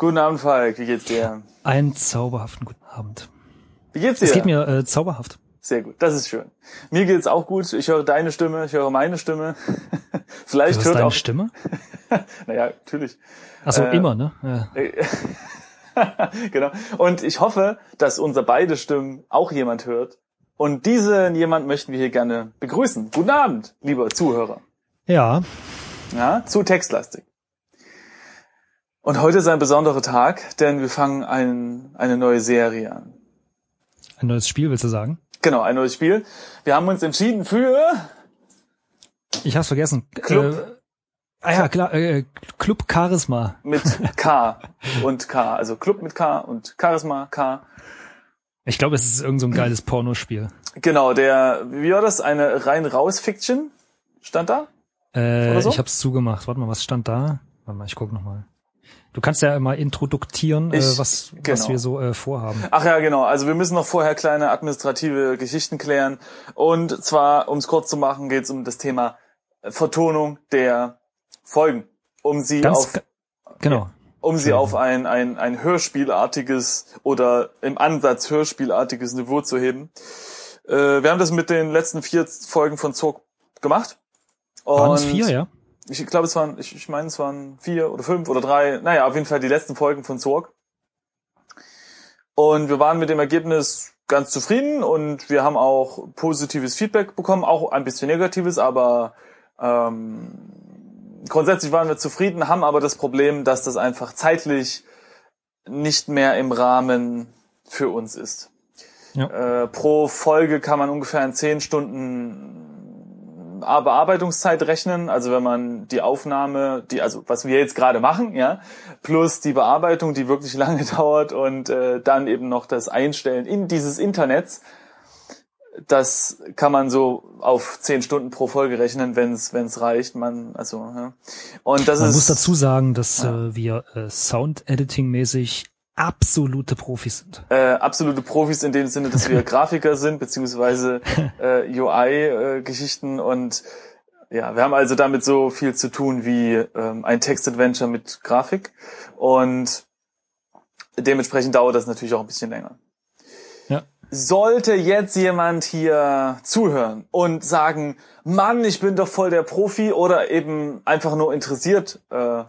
Guten Abend, Falk. Wie geht's dir? Einen zauberhaften guten Abend. Wie geht's dir? Es geht mir äh, zauberhaft. Sehr gut, das ist schön. Mir geht's auch gut. Ich höre deine Stimme, ich höre meine Stimme. Vielleicht das hört deine auch. Stimme? naja, natürlich. Also Äh, immer, ne? Ja. genau. Und ich hoffe, dass unser beide Stimmen auch jemand hört. Und diesen jemand möchten wir hier gerne begrüßen. Guten Abend, lieber Zuhörer. ja, Ja, zu textlastig. Und heute ist ein besonderer Tag, denn wir fangen ein, eine neue Serie an. ein neues Spiel, willst du sagen? Genau, ein neues Spiel. Wir haben uns entschieden für Ich hab's vergessen. Club. Äh, ah ja, klar, äh, Club Charisma. mit K und K, also Club mit K und Charisma K. Ich glaube, es ist irgend so ein geiles Pornospiel. Genau, der, wie war das? Eine rein raus Fiction stand da? Äh, so? Ich hab's zugemacht. Warte mal, was stand da? Warte mal, ich guck noch mal. Du kannst ja mal introduktieren, äh, Ich- was, was genau. wir so äh, vorhaben. Ach ja, genau. Also wir müssen noch vorher kleine administrative Geschichten klären. Und zwar, um es kurz zu machen, geht es um das Thema Vertonung der Folgen, um sie Ganz, auf ge- genau. um sie auf ein, ein, ein Hörspielartiges oder im Ansatz Hörspielartiges Niveau zu heben. Äh, wir haben das mit den letzten vier Folgen von Zorg gemacht. Waren es Und vier, ja? Ich glaube, es waren, ich, ich meine, es waren vier oder fünf oder drei. Naja, auf jeden Fall die letzten Folgen von Zorg. Und wir waren mit dem Ergebnis ganz zufrieden und wir haben auch positives Feedback bekommen, auch ein bisschen negatives, aber ähm, grundsätzlich waren wir zufrieden, haben aber das Problem, dass das einfach zeitlich nicht mehr im Rahmen für uns ist. Ja. Äh, pro Folge kann man ungefähr in zehn Stunden Bearbeitungszeit rechnen, also wenn man die Aufnahme, die also was wir jetzt gerade machen, ja, plus die Bearbeitung, die wirklich lange dauert und äh, dann eben noch das Einstellen in dieses Internets, das kann man so auf zehn Stunden pro Folge rechnen, wenn es wenn es reicht. Man also ja. und das Man ist muss dazu sagen, dass Ja. äh, wir äh, Sound-Editing-mäßig absolute Profis sind. äh, absolute Profis in dem Sinne, dass wir Grafiker sind, beziehungsweise äh, UI-Geschichten und ja, wir haben also damit so viel zu tun wie ähm, ein Text-Adventure mit Grafik und dementsprechend dauert das natürlich auch ein bisschen länger. Ja. Sollte jetzt jemand hier zuhören und sagen, Mann, ich bin doch voll der Profi oder eben einfach nur interessiert äh,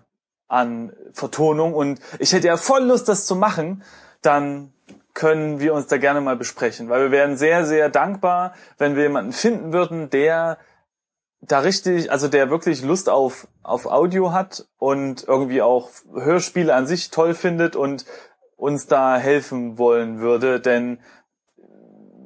an Vertonung. Und ich hätte ja voll Lust, das zu machen, dann können wir uns da gerne mal besprechen, weil wir wären sehr, sehr dankbar, wenn wir jemanden finden würden, der da richtig, also der wirklich Lust auf, auf Audio hat und irgendwie auch Hörspiele an sich toll findet und uns da helfen wollen würde, denn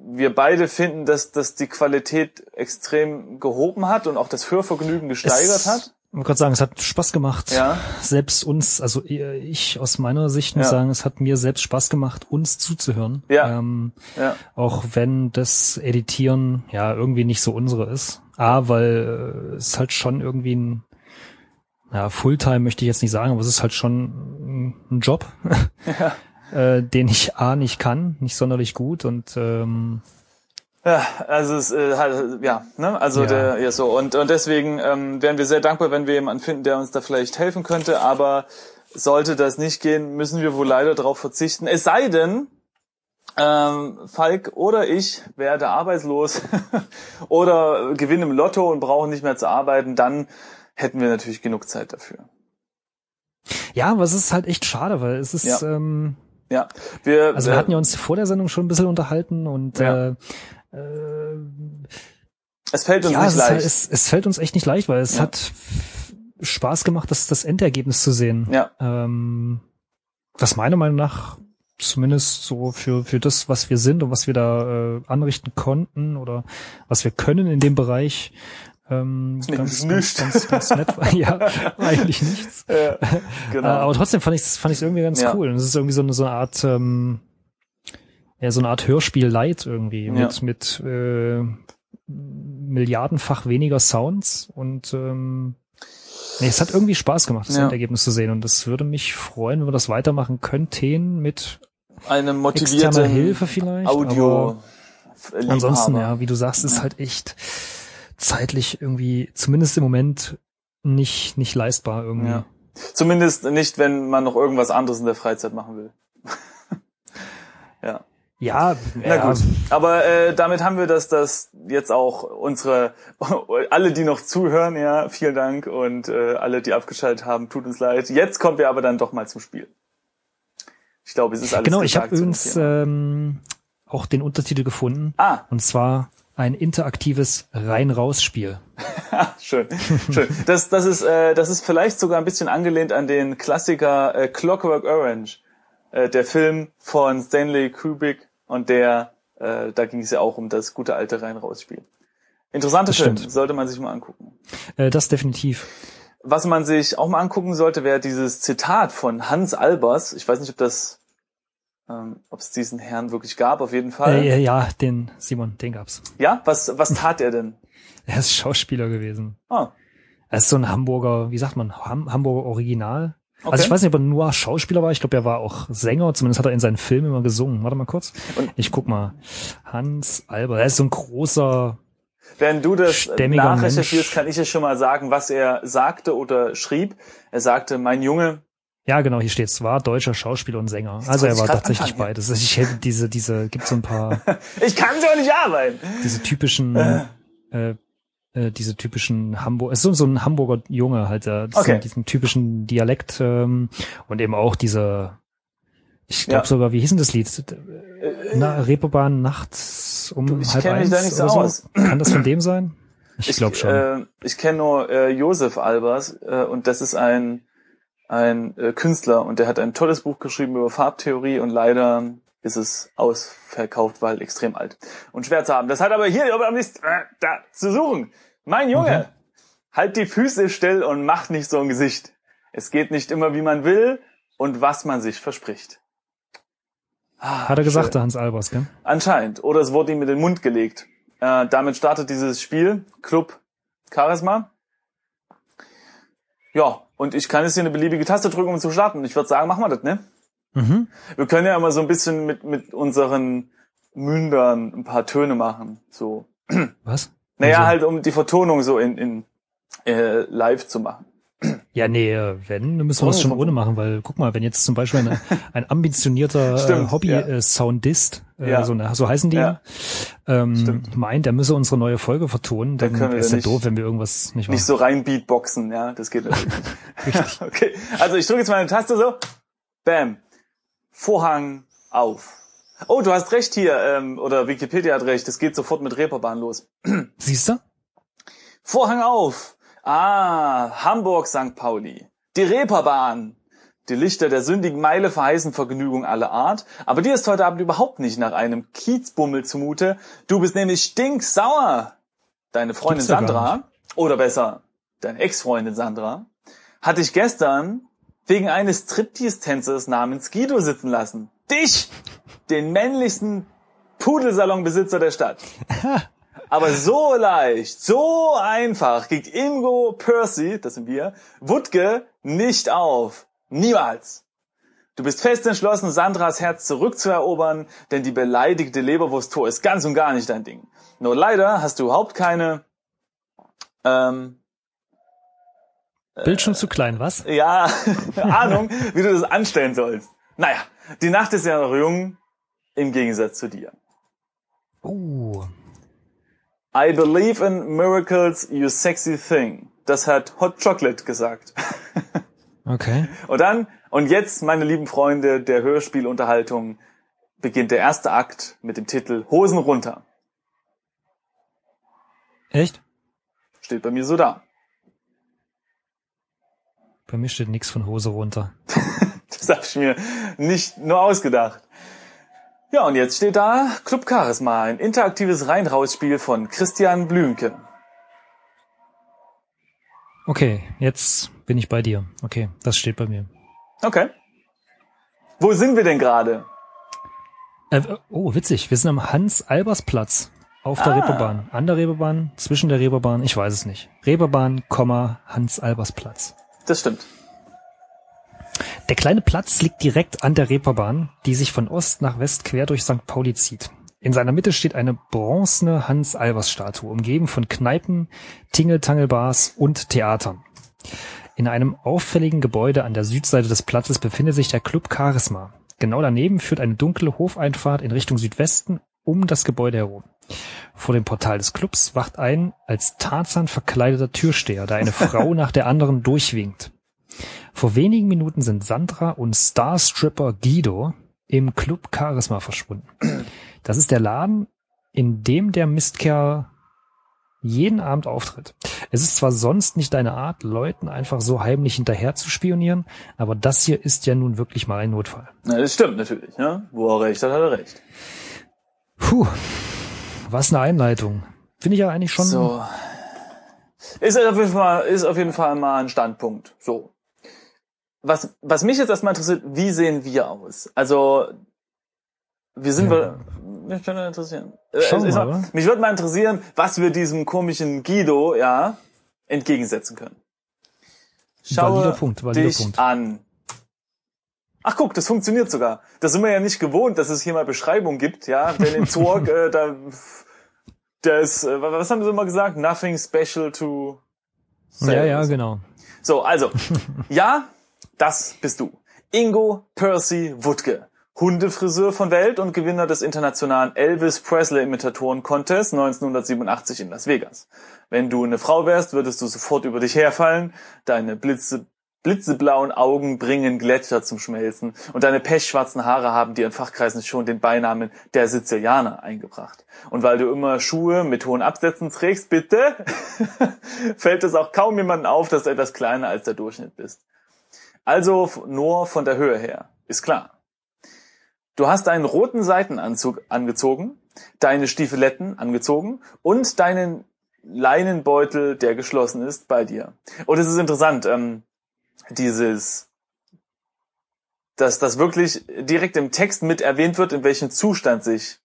wir beide finden, dass, dass die Qualität extrem gehoben hat und auch das Hörvergnügen gesteigert Es- hat. Ich wollte gerade sagen, es hat Spaß gemacht. Ja. Selbst uns, also ich aus meiner Sicht muss Ja. sagen, es hat mir selbst Spaß gemacht, uns zuzuhören. Ja. Ähm, Ja. auch wenn das Editieren ja irgendwie nicht so unsere ist. A, weil äh, es halt schon irgendwie ein ja, Fulltime möchte ich jetzt nicht sagen, aber es ist halt schon ein Job, äh, den ich A nicht kann, nicht sonderlich gut und ähm, Ja, also es äh, halt, ja, ne, also Ja. der ja so und und deswegen ähm, wären wir sehr dankbar, wenn wir jemanden finden, der uns da vielleicht helfen könnte. Aber sollte das nicht gehen, müssen wir wohl leider darauf verzichten. Es sei denn, ähm, Falk oder ich werde arbeitslos oder gewinnen im Lotto und brauchen nicht mehr zu arbeiten, dann hätten wir natürlich genug Zeit dafür. ja, aber es ist halt echt schade, weil es ist Ja. ähm, Ja, wir Also wir äh, hatten ja uns vor der Sendung schon ein bisschen unterhalten und Ja. äh, äh, es fällt uns ja, nicht halt, leicht. es, es fällt uns echt nicht leicht, weil es Ja. hat Spaß gemacht, das, das Endergebnis zu sehen. ja, Ähm, was meiner Meinung nach zumindest so für, für das, was wir sind und was wir da äh, anrichten konnten oder was wir können in dem Bereich, ähm, Nee, ganz, nichts. ganz, ganz, ganz nett. Ja, eigentlich nichts. äh, genau. Äh, aber trotzdem fand ich es fand ich's irgendwie ganz Ja. cool. Und es ist irgendwie so eine, so eine Art, ähm, ja, so eine Art Hörspiel Light irgendwie Ja. mit, mit äh, milliardenfach weniger Sounds und ähm, nee, es hat irgendwie Spaß gemacht, das Ja. Endergebnis zu sehen. Und das würde mich freuen, wenn wir das weitermachen könnten mit Eine externer motivierte Hilfe vielleicht. Audio. ansonsten, ja, wie du sagst, ist Ja. halt echt zeitlich irgendwie, zumindest im Moment, nicht, nicht leistbar irgendwie. Ja. Zumindest nicht, wenn man noch irgendwas anderes in der Freizeit machen will. ja. Ja, Na gut. Aber äh, damit haben wir das, das jetzt auch unsere, alle, die noch zuhören, ja, vielen Dank und äh, alle, die abgeschaltet haben, tut uns leid. Jetzt kommen wir aber dann doch mal zum Spiel. Ich glaube, es ist alles Genau, ich habe übrigens ähm, auch den Untertitel gefunden. Ah, Und zwar ein interaktives Rein-Raus-Spiel. schön, schön. Das, das ist, äh, das ist vielleicht sogar ein bisschen angelehnt an den Klassiker äh, Clockwork Orange, äh, der Film von Stanley Kubrick und der, äh, da ging es ja auch um das gute alte Rein-Raus-Spiel. Interessanter Das Film, sollte man sich mal angucken. Äh, das definitiv. Was man sich auch mal angucken sollte, wäre dieses Zitat von Hans Albers. Ich weiß nicht, ob das, ähm, ob es diesen Herrn wirklich gab, auf jeden Fall. Äh, ja, den Simon, den gab's. Ja, was, was tat er denn? Er ist Schauspieler gewesen. Ah, Er ist so ein Hamburger, wie sagt man, Ham Hamburger Original. Okay. Also ich weiß nicht, ob er nur Schauspieler war. Ich glaube, er war auch Sänger. Zumindest hat er in seinen Filmen immer gesungen. Warte mal kurz. Und- ich guck mal. Hans Albert. Er ist so ein großer. Während du das nachrecherchierst, kann ich ja schon mal sagen, was er sagte oder schrieb. Er sagte, mein Junge, Ja, genau. Hier steht's. War deutscher Schauspieler und Sänger. Jetzt Also er war tatsächlich anfangen, beides. Also ich hätte diese, diese, gibt so ein paar, ich kann so nicht arbeiten. diese typischen, äh, äh, diese typischen Hamburg, ist so, so ein Hamburger Junge halt, äh, diesen, Okay. diesen typischen Dialekt ähm, und eben auch diese, ich glaube Ja. sogar, wie hieß denn das Lied? Na, Reeperbahn nachts um Du, ich halb kenn mich eins da nicht so oder so. aus. Kann das von dem sein? Ich, glaube schon. Äh, ich kenne nur äh, Josef Albers äh, und das ist ein ein äh, Künstler und der hat ein tolles Buch geschrieben über Farbtheorie und leider ist es ausverkauft, weil extrem alt und schwer zu haben. Das hat aber hier aber nicht äh, da zu suchen. Mein Junge, halt die Füße still und mach nicht so ein Gesicht. Es geht nicht immer, wie man will und was man sich verspricht. Ah, Hat er gesagt, schön. der Hans Albers, gell? Anscheinend. Oder es wurde ihm in den Mund gelegt. Äh, damit startet dieses Spiel, Club Charisma. Ja, und ich kann jetzt hier eine beliebige Taste drücken, um zu starten. Ich würde sagen, machen wir das, ne? Mhm. Wir können ja immer so ein bisschen mit, mit unseren Mündern ein paar Töne machen. So. Was? Naja, Also- halt um die Vertonung so in, in äh, live zu machen. Ja, nee, äh, wenn, dann müssen wir es schon Ohne- machen, weil guck mal, wenn jetzt zum Beispiel eine, ein ambitionierter äh, ja. Hobby-Soundist, äh, Ja. so, so heißen die, Ja. ähm, Stimmt. meint, er müsse unsere neue Folge vertonen, dann wir ist ja doof, wenn wir irgendwas nicht machen. Nicht so rein Beatboxen, ja, das geht natürlich nicht. okay, also ich drücke jetzt meine Taste so. Bam. Vorhang auf. Oh, du hast recht hier, ähm, oder Wikipedia hat recht, es geht sofort mit Reeperbahn los. Siehst du? Vorhang auf. Ah, Hamburg, St. Pauli. Die Reeperbahn. Die Lichter der sündigen Meile verheißen Vergnügung aller Art, aber dir ist heute Abend überhaupt nicht nach einem Kiezbummel zumute. Du bist nämlich stinksauer. Deine Freundin Sandra, oder besser, deine Ex-Freundin Sandra, hat dich gestern wegen eines Striptease-Tänzers namens Guido sitzen lassen. Dich, den männlichsten Pudelsalonbesitzer der Stadt. Aber so leicht, so einfach kriegt Ingo Percy, das sind wir, Wutke nicht auf. Niemals. Du bist fest entschlossen, Sandras Herz zurückzuerobern, denn die beleidigte Leberwursttor ist ganz und gar nicht dein Ding. Nur leider hast du überhaupt keine, ähm, Bild schon zu klein, was? ja, Ahnung, wie du das anstellen sollst. Naja, die Nacht ist ja noch jung, im Gegensatz zu dir. Oh, I believe in miracles, you sexy thing. Das hat Hot Chocolate gesagt. okay. Und dann, und jetzt, meine lieben Freunde der Hörspielunterhaltung, beginnt der erste Akt mit dem Titel Hosen runter. Echt? Steht bei mir so da. Bei mir steht nichts von Hose runter. Das habe ich mir nicht nur ausgedacht. Ja, und jetzt steht da Club Charisma, ein interaktives Rein-Raus-Spiel von Christian Blümke. Okay, jetzt bin ich bei dir. Okay, das steht bei mir. Okay. Wo sind wir denn gerade? Äh, oh, witzig. Wir sind am Hans-Albers-Platz auf der Ah. Reeperbahn. An der Reeperbahn, zwischen der Reeperbahn, ich weiß es nicht. Reeperbahn, Komma, Hans-Albers-Platz. Das stimmt. Der kleine Platz liegt direkt an der Reeperbahn, die sich von Ost nach West quer durch St. Pauli zieht. In seiner Mitte steht eine bronzene Hans-Albers-Statue, umgeben von Kneipen, Tingeltangelbars und Theatern. In einem auffälligen Gebäude an der Südseite des Platzes befindet sich der Club Charisma. Genau daneben führt eine dunkle Hofeinfahrt in Richtung Südwesten um das Gebäude herum. Vor dem Portal des Clubs wacht ein als Tarzan verkleideter Türsteher, der eine Frau nach der anderen durchwinkt. Vor wenigen Minuten sind Sandra und Starstripper Guido im Club Charisma verschwunden. Das ist der Laden, in dem der Mistkerl jeden Abend auftritt. Es ist zwar sonst nicht deine Art, Leuten einfach so heimlich hinterher zu spionieren, aber das hier ist ja nun wirklich mal ein Notfall. Na, das stimmt natürlich, ne? Wo er recht hat, hat er recht. Puh, was eine Einleitung. Finde ich ja eigentlich schon. So. Ist auf jeden Fall, ist auf jeden Fall mal ein Standpunkt. So. Was, was mich jetzt erstmal interessiert, wie sehen wir aus? Also, wie sind Ja. wir, mich würde interessieren. Äh, wir ich mal, oder? mich würde mal interessieren, was wir diesem komischen Guido, ja, entgegensetzen können. Schaue Valider Punkt, valider dich Punkt. an. Ach guck, das funktioniert sogar. Das sind wir ja nicht gewohnt, dass es hier mal Beschreibung gibt, ja. Denn in Zorg, äh, da, ist, äh, was haben sie immer gesagt? Nothing special to say. Ja, ja, genau. So, also, ja, das bist du. Ingo Percy Wuttke. Hundefriseur von Welt und Gewinner des internationalen Elvis Presley Imitatoren Contest 1987 in Las Vegas. Wenn du eine Frau wärst, würdest du sofort über dich herfallen. Deine Blitze, blitzeblauen Augen bringen Gletscher zum Schmelzen und deine pechschwarzen Haare haben dir in Fachkreisen schon den Beinamen der Sizilianer eingebracht. Und weil du immer Schuhe mit hohen Absätzen trägst, bitte, fällt es auch kaum jemandem auf, dass du etwas kleiner als der Durchschnitt bist. Also nur von der Höhe her, ist klar. Du hast einen roten Seitenanzug angezogen, deine Stiefeletten angezogen und deinen Leinenbeutel, der geschlossen ist, bei dir. Und es ist interessant, ähm, dieses, dass das wirklich direkt im Text mit erwähnt wird, in welchem Zustand sich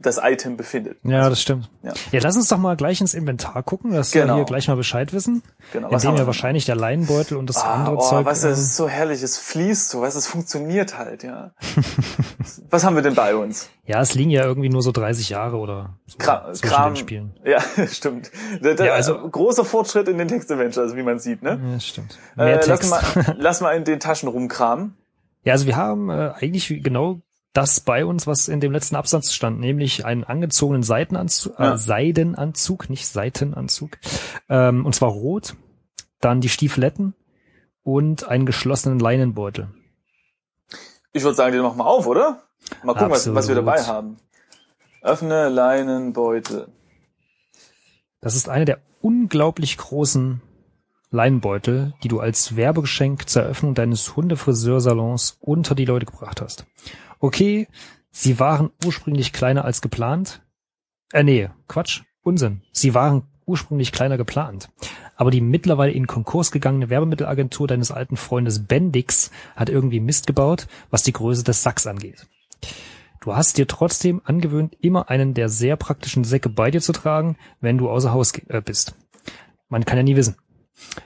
das Item befindet. Ja, das stimmt. Ja. Ja, lass uns doch mal gleich ins Inventar gucken, dass Genau. wir hier gleich mal Bescheid wissen. Genau. In dem haben ja wir? wahrscheinlich der Leinenbeutel und das Ah, andere oh, Zeug. weißt du, es ähm, ist so herrlich, es fließt so, weißt du, es funktioniert halt, ja. Was haben wir denn bei uns? ja, es liegen ja irgendwie nur so 30 Jahre oder so Kra zwischen Kram. den Spielen. Ja, stimmt. Der, der, Ja, also- großer Fortschritt in den Text-Adventures, wie man sieht, ne? Ja, stimmt. Mehr Äh, lass, Text. mal, lass mal in den Taschen rumkramen. Ja, also wir haben äh, eigentlich genau das bei uns, was in dem letzten Absatz stand, nämlich einen angezogenen Seitenanzug, Ja. äh, Seidenanzug, nicht Seitenanzug, ähm, und zwar rot, dann die Stiefeletten und einen geschlossenen Leinenbeutel. Ich würde sagen, den machen wir auf, oder? Mal gucken, was, was wir dabei haben. Öffne Leinenbeutel. Das ist eine der unglaublich großen Leinenbeutel, die du als Werbegeschenk zur Eröffnung deines Hundefriseursalons unter die Leute gebracht hast. Okay, sie waren ursprünglich kleiner als geplant. Äh, nee, Quatsch, Unsinn. Sie waren ursprünglich kleiner geplant. Aber die mittlerweile in Konkurs gegangene Werbemittelagentur deines alten Freundes Bendix hat irgendwie Mist gebaut, was die Größe des Sacks angeht. Du hast dir trotzdem angewöhnt, immer einen der sehr praktischen Säcke bei dir zu tragen, wenn du außer Haus äh, bist. Man kann ja nie wissen.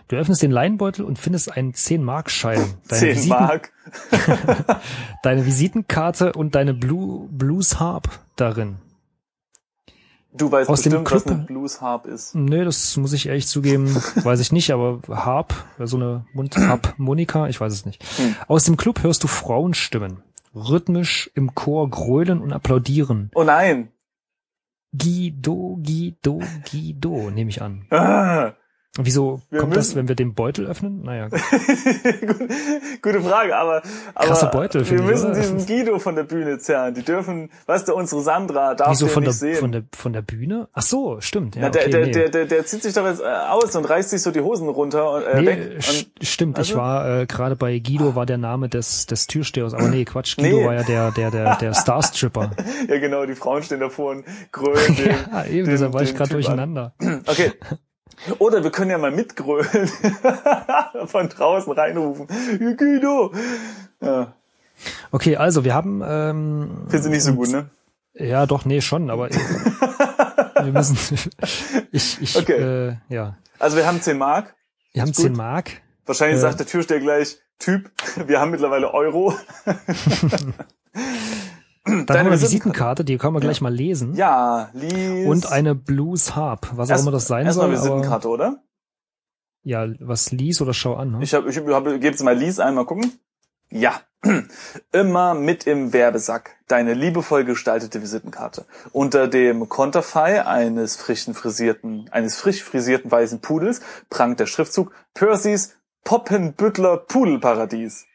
Du öffnest den Leinenbeutel und findest einen 10-Mark-Schein. Deine, 10 Visiten- Mark. deine Visitenkarte und deine Blue Blues Harp darin. Du weißt Aus dem bestimmt, was Club- ein Blues Harp ist. Nee, das muss ich ehrlich zugeben, weiß ich nicht, aber Harp, so eine Mundharmonika, ich weiß es nicht. Hm. Aus dem Club hörst du Frauenstimmen, rhythmisch im Chor grölen und applaudieren. Oh nein. Guido, Guido, Guido, nehme ich an. Ah. Wieso Wir kommt das, wenn wir den Beutel öffnen? Naja, gut. Gute Frage, aber, aber Beutel, wir ich, müssen diesen Guido von der Bühne zerren. Die dürfen, weißt du, unsere Sandra darf wieso von der, sehen. von der von der Bühne? Ach so, stimmt. Ja, Na, der, okay, der, nee. der, der, der zieht sich doch jetzt äh, aus und reißt sich so die Hosen runter und äh, nee, weg. Und, stimmt. Ich also- war äh, gerade bei Guido war der Name des des Türstehers, aber nee, Quatsch. Guido Nee. war ja der der der der Starstripper. ja, genau, die Frauen stehen davor und grölen den. ja, eben. den- Deshalb war ich gerade durcheinander. An. Okay. Oder wir können ja mal mitgrölen. Von draußen reinrufen. Guido! Ja, Okay, also wir haben ähm, findest du nicht so gut, ne? ja doch nee schon, aber wir müssen ich ich Okay. äh, ja Also wir haben 10 Mark. wir haben gut. 10 Mark. Wahrscheinlich Äh. sagt der Türsteher gleich, Typ, wir haben mittlerweile Euro. Dann haben wir Deine eine Visitenkarte. Die können wir gleich mal lesen. Ja, lies. Und eine Blues Harp, was auch Erst- immer das sein erstmal soll. Aber, Visitenkarte, oder? Ja, was lies oder schau an, ne? Ich habe, ich hab, gebe jetzt mal Lies einmal gucken. Ja, immer mit im Werbesack deine liebevoll gestaltete Visitenkarte. Unter dem Konterfei eines frischen frisierten, eines frisch frisierten weißen Pudels prangt der Schriftzug Percy's Poppenbüttler Pudelparadies.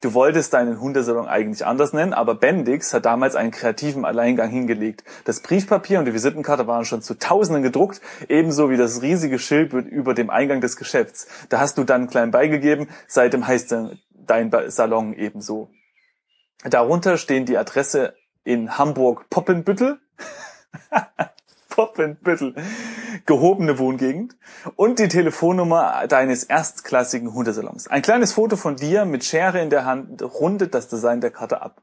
Du wolltest deinen Hundesalon eigentlich anders nennen, aber Bendix hat damals einen kreativen Alleingang hingelegt. Das Briefpapier und die Visitenkarte waren schon zu Tausenden gedruckt, ebenso wie das riesige Schild über dem Eingang des Geschäfts. Da hast du dann klein beigegeben, seitdem heißt dein Salon ebenso. Darunter stehen die Adresse in Hamburg Poppenbüttel. Poppenbüttel. Gehobene Wohngegend. Und die Telefonnummer deines erstklassigen Hundesalons. Ein kleines Foto von dir mit Schere in der Hand rundet das Design der Karte ab.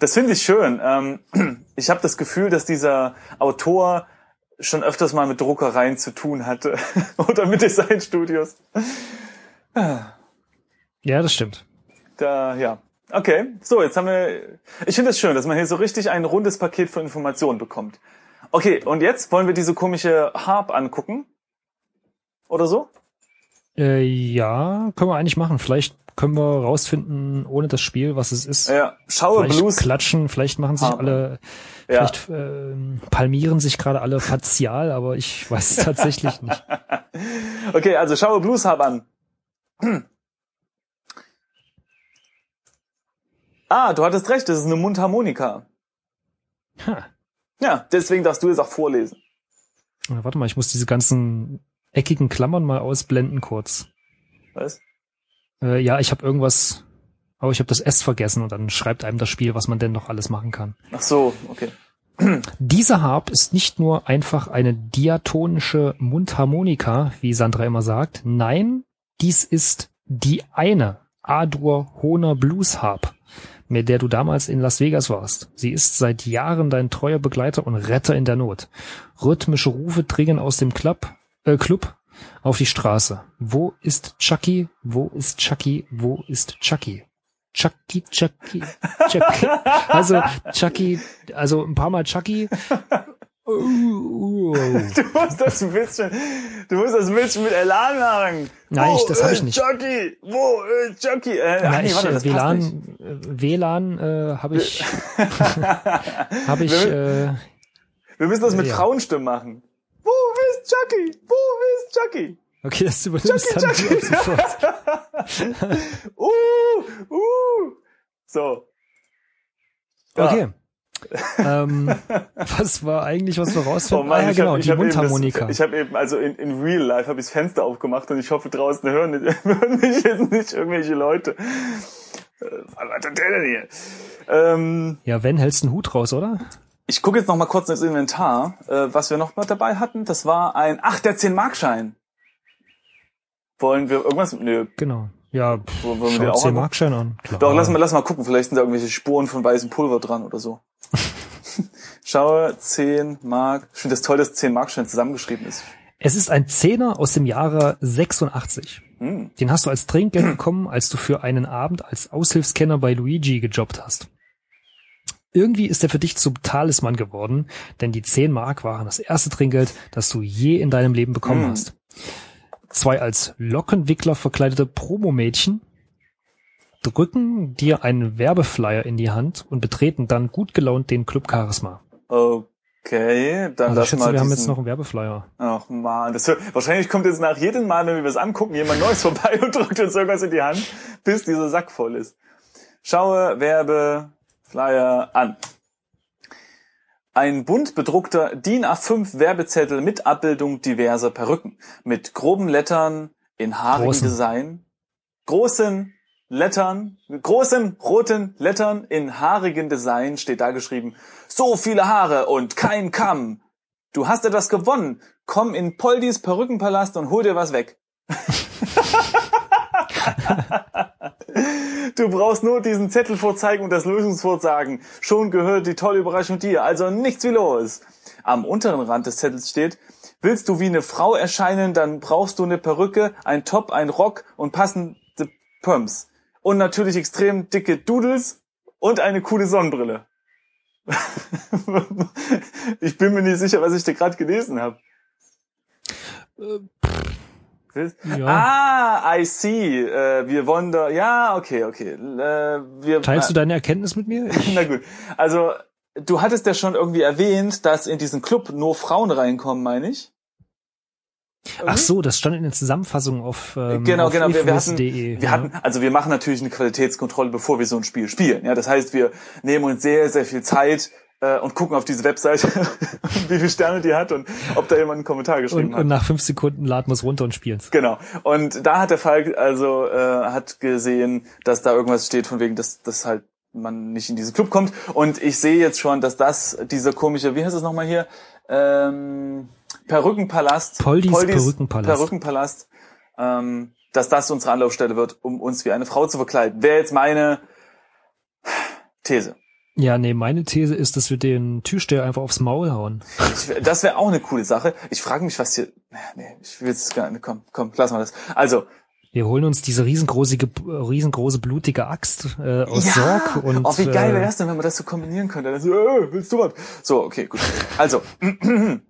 Das finde ich schön. Ähm, ich habe das Gefühl, dass dieser Autor schon öfters mal mit Druckereien zu tun hatte oder mit Designstudios. Ja, das stimmt. Da, ja. Okay, so, jetzt haben wir, ich finde es das schön, dass man hier so richtig ein rundes Paket von Informationen bekommt. Okay, und jetzt wollen wir diese komische Harp angucken? Oder so? Äh, ja, können wir eigentlich machen. Vielleicht können wir rausfinden, ohne das Spiel, was es ist. Ja, schaue vielleicht Blues. klatschen, vielleicht machen sich Harp. alle, Ja. vielleicht äh, palmieren sich gerade alle fazial, aber ich weiß es tatsächlich nicht. Okay, also schaue Blues Harp an. Ah, du hattest recht, das ist eine Mundharmonika. Ha. Ja, deswegen darfst du jetzt auch vorlesen. Ja, Warte mal, ich muss diese ganzen eckigen Klammern mal ausblenden kurz. Was? Äh, ja, ich habe irgendwas, aber ich habe das S vergessen und dann schreibt einem das Spiel, was man denn noch alles machen kann. Ach so, okay. Diese Harp ist nicht nur einfach eine diatonische Mundharmonika, wie Sandra immer sagt. Nein, dies ist die eine Adur Hohner Blues Harp, mit der du damals in Las Vegas warst. Sie ist seit Jahren dein treuer Begleiter und Retter in der Not. Rhythmische Rufe dringen aus dem Club, äh, Club auf die Straße. Wo ist Chucky? Wo ist Chucky? Wo ist Chucky? Chucky, Chucky, Chucky. Also Chucky, also ein paar Mal Chucky. Uh, uh, uh. Du musst das ein bisschen, du musst das ein bisschen mit Elan machen. Nein, ich- das hab ich nicht. Chucky, wo ist Chucky? Äh, nee, ich, warte, das. WLAN, WLAN äh, habe ich, habe ich, äh, Wir müssen das mit Ja. Frauenstimmen machen. Wo ist Chucky? Wo ist Chucky? okay, das übernimmst Chucky, dann Chucky. sofort. Uh, uh. So. Ja. Okay. ähm, was war eigentlich, was wir Oh rausfinden? Mann, ah, ja, ich genau, hab, die Mundharmonika. Ich habe eben, also in, in Real Life habe ich das Fenster aufgemacht und ich hoffe draußen hören, hören mich jetzt nicht irgendwelche Leute. Äh, Was hat der denn hier? Ähm, ja, wenn, hältst du einen Hut raus, oder? ich gucke jetzt noch mal kurz ins Inventar, äh, was wir noch mal dabei hatten. Das war ein, ach, der 10-Markschein. Wollen wir irgendwas? Nö. Genau. Ja, pff, Wollen wir schau auch 10 angucken? Markschein an. Klar. Doch, lass mal, lass mal gucken. Vielleicht sind da irgendwelche Spuren von weißem Pulver dran oder so. Schaue, 10 Mark. Ich finde das toll, dass 10 Markschein zusammengeschrieben ist. Es ist ein Zehner aus dem Jahre 86. Hm. Den hast du als Trinkgeld bekommen, als du für einen Abend als Aushilfskenner bei Luigi gejobbt hast. Irgendwie ist er für dich zum Talisman geworden, denn die 10 Mark waren das erste Trinkgeld, das du je in deinem Leben bekommen Hm. hast. Zwei als Lockenwickler verkleidete Promomädchen drücken dir einen Werbeflyer in die Hand und betreten dann gut gelaunt den Club Charisma. Okay, dann Also ich lass schätze, mal wir haben jetzt noch einen Werbeflyer. Ach man, das wahrscheinlich kommt jetzt nach jedem Mal, wenn wir es angucken, jemand Neues vorbei und drückt uns irgendwas in die Hand, bis dieser Sack voll ist. Schaue Werbeflyer an. Ein bunt bedruckter DIN A5 Werbezettel mit Abbildung diverser Perücken. Mit groben Lettern in haarigem. Design. Großen Lettern, mit großen roten Lettern in haarigen Design steht da geschrieben, so viele Haare und kein Kamm. Du hast etwas gewonnen. Komm in Poldis Perückenpalast und hol dir was weg. du brauchst nur diesen Zettel vorzeigen und das Lösungswort sagen. Schon gehört die tolle Überraschung dir, also nichts wie los. Am unteren Rand des Zettels steht, willst du wie eine Frau erscheinen, dann brauchst du eine Perücke, ein Top, ein Rock und passende Pumps. Und natürlich extrem dicke Doodles und eine coole Sonnenbrille. ich bin mir nicht sicher, was ich da gerade gelesen habe. Ja. Ah, I see. Äh, wir wollen da. Ja, okay, okay. Äh, wir, Teilst du deine Erkenntnis mit mir? Na gut. Also, du hattest ja schon irgendwie erwähnt, dass in diesen Club nur Frauen reinkommen, meine ich. Ach so, das stand in der Zusammenfassung auf ähm, Genau, auf genau. Wir, wir, hatten, infos.de, wir ja. hatten, also wir machen natürlich eine Qualitätskontrolle, bevor wir so ein Spiel spielen. Ja, das heißt, wir nehmen uns sehr, sehr viel Zeit äh, und gucken auf diese Webseite, wie viele Sterne die hat und ob da jemand einen Kommentar geschrieben und, hat. und nach fünf Sekunden laden wir es runter und spielen's. Genau. Und da hat der Falk also äh, hat gesehen, dass da irgendwas steht von wegen, dass dass halt man nicht in diesen Club kommt. Und ich sehe jetzt schon, dass das dieser komische, wie heißt es nochmal hier? Ähm, Perückenpalast. Poldis Perückenpalast. Perückenpalast. Ähm, dass das unsere Anlaufstelle wird, um uns wie eine Frau zu verkleiden. Wäre jetzt meine These. Ja, nee, meine These ist, dass wir den Türsteher einfach aufs Maul hauen. Ich, das wäre auch eine coole Sache. Ich frage mich, was hier. Nee, ich will jetzt gar nicht. Komm, komm, lass mal das. Also, Wir holen uns diese riesengroße, riesengroße blutige Axt äh, aus Sorg und oh, wie geil wäre äh, das denn, wenn man das so kombinieren könnte? So, äh, willst du was? So, okay, gut. Also,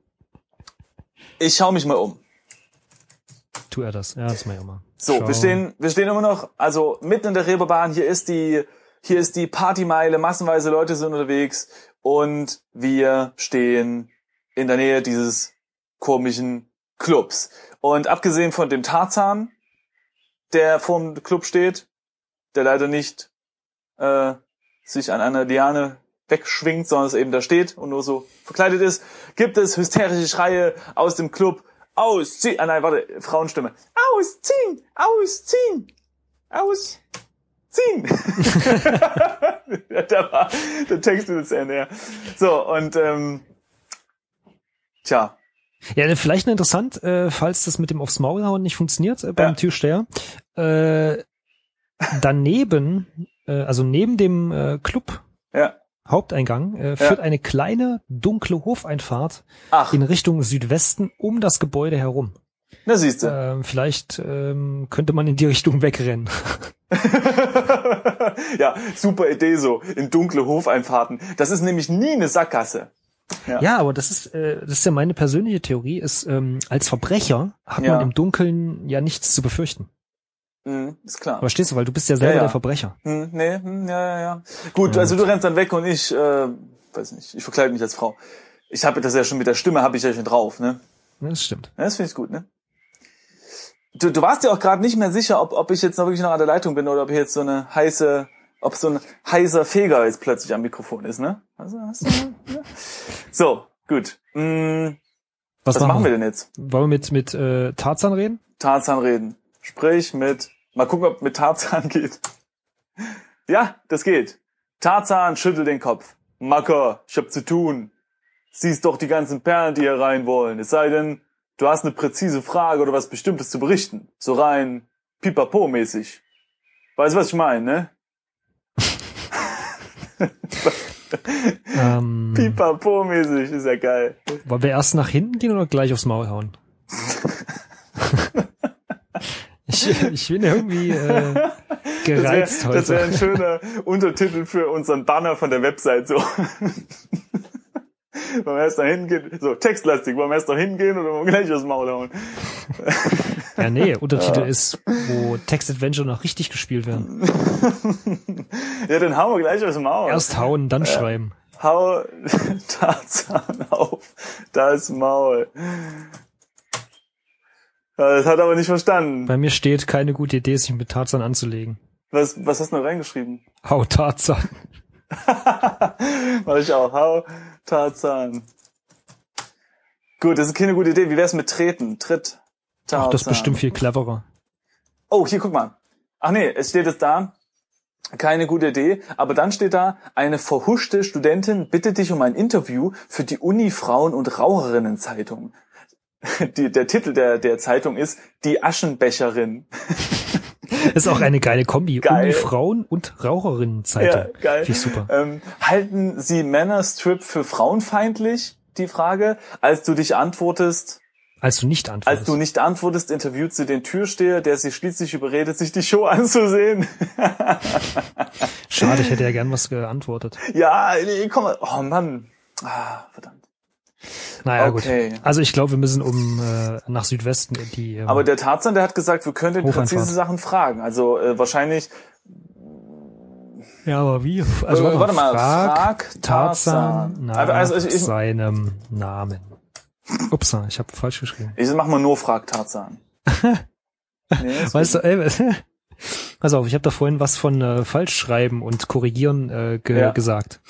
ich schaue mich mal um. tu er das. Ja, das mach ich auch mal. So, Schau. wir stehen, wir stehen immer noch, also mitten in der Reeperbahn. Hier ist die, hier ist die Partymeile. Massenweise Leute sind unterwegs und wir stehen in der Nähe dieses komischen Clubs. Und abgesehen von dem Tarzan, der vorm Club steht, der leider nicht äh, sich an einer Liane wegschwingt, sondern es eben da steht und nur so verkleidet ist, gibt es hysterische Schreie aus dem Club. Ausziehen! Ah nein, warte, Frauenstimme. Ausziehen! Ausziehen! Ausziehen! da war der Text ist Ende, ja. So, und ähm, tja, Ja, vielleicht noch interessant, äh, falls das mit dem aufs Maul hauen nicht funktioniert äh, beim Ja. Türsteher. Äh, daneben, äh, also neben dem äh, Club ja. Haupteingang äh, führt eine kleine dunkle Hofeinfahrt Ach, in Richtung Südwesten um das Gebäude herum. na siehst du. Ähm, vielleicht ähm, könnte man in die Richtung wegrennen. ja, super Idee so, in dunkle Hofeinfahrten. Das ist nämlich nie eine Sackgasse. Ja. Ja, aber das ist, äh, das ist ja meine persönliche Theorie, ist, ähm, als Verbrecher hat Ja. man im Dunkeln ja nichts zu befürchten. Mhm, ist klar. Verstehst du? Weil du bist ja selber Ja, ja. der Verbrecher. Hm, nee, hm, ja, ja, ja. Gut, also du rennst dann weg und ich, äh, weiß nicht, ich verkleide mich als Frau. Ich habe das ja schon mit der Stimme, habe ich ja schon drauf, ne? Das stimmt. Ja, das finde ich gut, ne? Du, du warst ja auch gerade nicht mehr sicher, ob, ob ich jetzt noch wirklich noch an der Leitung bin oder ob hier jetzt so eine heiße, ob so ein heißer Feger jetzt plötzlich am Mikrofon ist, ne? Also, hast du, ja. So, gut. Hm, was, machen wir denn jetzt? Wollen wir mit, mit äh, Tarzan reden? Tarzan reden. Sprich mit, mal gucken, ob mit Tarzan geht. Ja, das geht. Tarzan schüttelt den Kopf. Macker, ich hab zu tun. Siehst doch die ganzen Perlen, die hier rein wollen. Es sei denn, du hast eine präzise Frage oder was Bestimmtes zu berichten. So rein pipapo-mäßig. Weißt du, was ich meine, ne? Ähm, Pipapo-mäßig, ist ja geil. wollen wir erst nach hinten gehen oder gleich aufs Maul hauen? ich, ich bin irgendwie äh, Das gereizt wäre wär ein heute. schöner Untertitel für unseren Banner von der Website. So. wollen wir erst nach hinten gehen? So, textlastig. Wollen wir erst nach hinten gehen oder wollen wir gleich aus dem Maul hauen? Ja, nee, Untertitel ist, wo Text-Adventure noch richtig gespielt werden. ja, dann hauen wir gleich aus dem Maul. Erst hauen, dann schreiben. Hau Tarzan auf das Maul. Das hat er aber nicht verstanden. Bei mir steht keine gute Idee, sich mit Tarzan anzulegen. Was, was hast du noch reingeschrieben? Hau Tarzan. Mach ich auch. Hau Tarzan. Gut, das ist keine gute Idee. Wie wär's mit Treten? Tritt Tarzan. Ach, das ist bestimmt viel cleverer. Oh, hier, guck mal. Ach nee, es steht jetzt da. Keine gute Idee. Aber dann steht da, eine verhuschte Studentin bittet dich um ein Interview für die Uni-Frauen- und Raucherinnen-Zeitung. Die, der Titel der, der Zeitung ist Die Aschenbecherin. Ist auch eine geile Kombi. Geil. Uni Frauen und Raucherinnenzeitung. Ja, geil. Finde ich super. Ähm, halten Sie Männerstrip für frauenfeindlich? Die Frage. Als du dich antwortest, Als du nicht antwortest. als du nicht antwortest, interviewt sie den Türsteher, der sie schließlich überredet, sich die Show anzusehen. Schade, ich hätte ja gern was geantwortet. Ja, komm mal. Oh Mann. Ah, verdammt. Naja, Okay. gut. Also ich glaube, wir müssen um äh, nach Südwesten die. ähm, Aber der Tarzan, der hat gesagt, wir könnten Hofeinfahrt. präzise Sachen fragen. Also äh, wahrscheinlich. ja, aber wie? Also äh, warte mal, frag, frag Tarzan Tarzan. nach Also, also ich, ich, seinem Namen. Upsa, ich habe falsch geschrieben. ich mach mal nur frag Tarzan. nee, Weißt gut. du, ey, pass auf, ich habe da vorhin was von äh, Falschschreiben und Korrigieren äh, ge Ja. gesagt.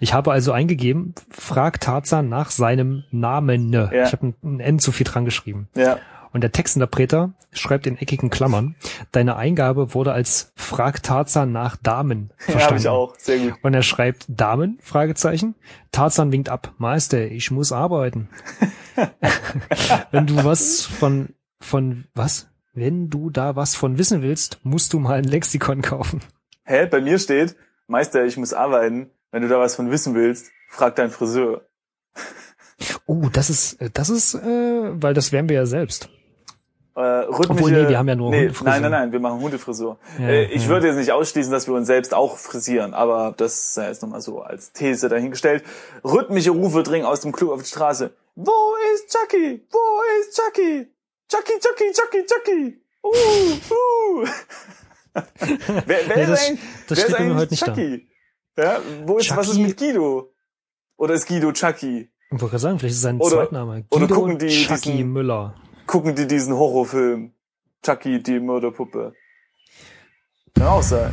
Ich habe also eingegeben, frag Tarzan nach seinem Namen. Ja. Ich habe ein, ein N zu viel dran geschrieben. Ja. Und der Textinterpreter schreibt in eckigen Klammern, deine Eingabe wurde als frag Tarzan nach Damen Ja, verstanden. habe ich auch. Sehr gut. Und er schreibt Damen? Fragezeichen. Tarzan winkt ab. Meister, ich muss arbeiten. Wenn du was von, von, was? Wenn du da was von wissen willst, musst du mal ein Lexikon kaufen. Hä? Bei mir steht, Meister, ich muss arbeiten. Wenn du da was von wissen willst, frag deinen Friseur. Oh, das ist, äh, das ist, äh, weil das wären wir ja selbst. Äh, rhythmische, Obwohl, nee, wir haben ja nur nee, Hundefrisur. Nein, nein, nein, wir machen Hundefrisur. Ja, äh, ich ja. würde jetzt nicht ausschließen, dass wir uns selbst auch frisieren, aber das sei jetzt nochmal so als These dahingestellt. Rhythmische Rufe dringen aus dem Club auf die Straße. Wo ist Chucky? Wo ist Chucky? Chucky, Chucky, Chucky, Chucky. Uh, uh. wer wer Nee, ist das- eigentlich, das wer ist eigentlich heute nicht da. Chucky? Ja, wo ist, was ist mit Guido? Oder ist Guido Chucky? Ich wollte gerade sagen, vielleicht ist sein Oder- Zweitname. oder Guido gucken die Chucky diesen- Müller. Gucken die diesen Horrorfilm? Chucky, die Mörderpuppe. Kann auch sein.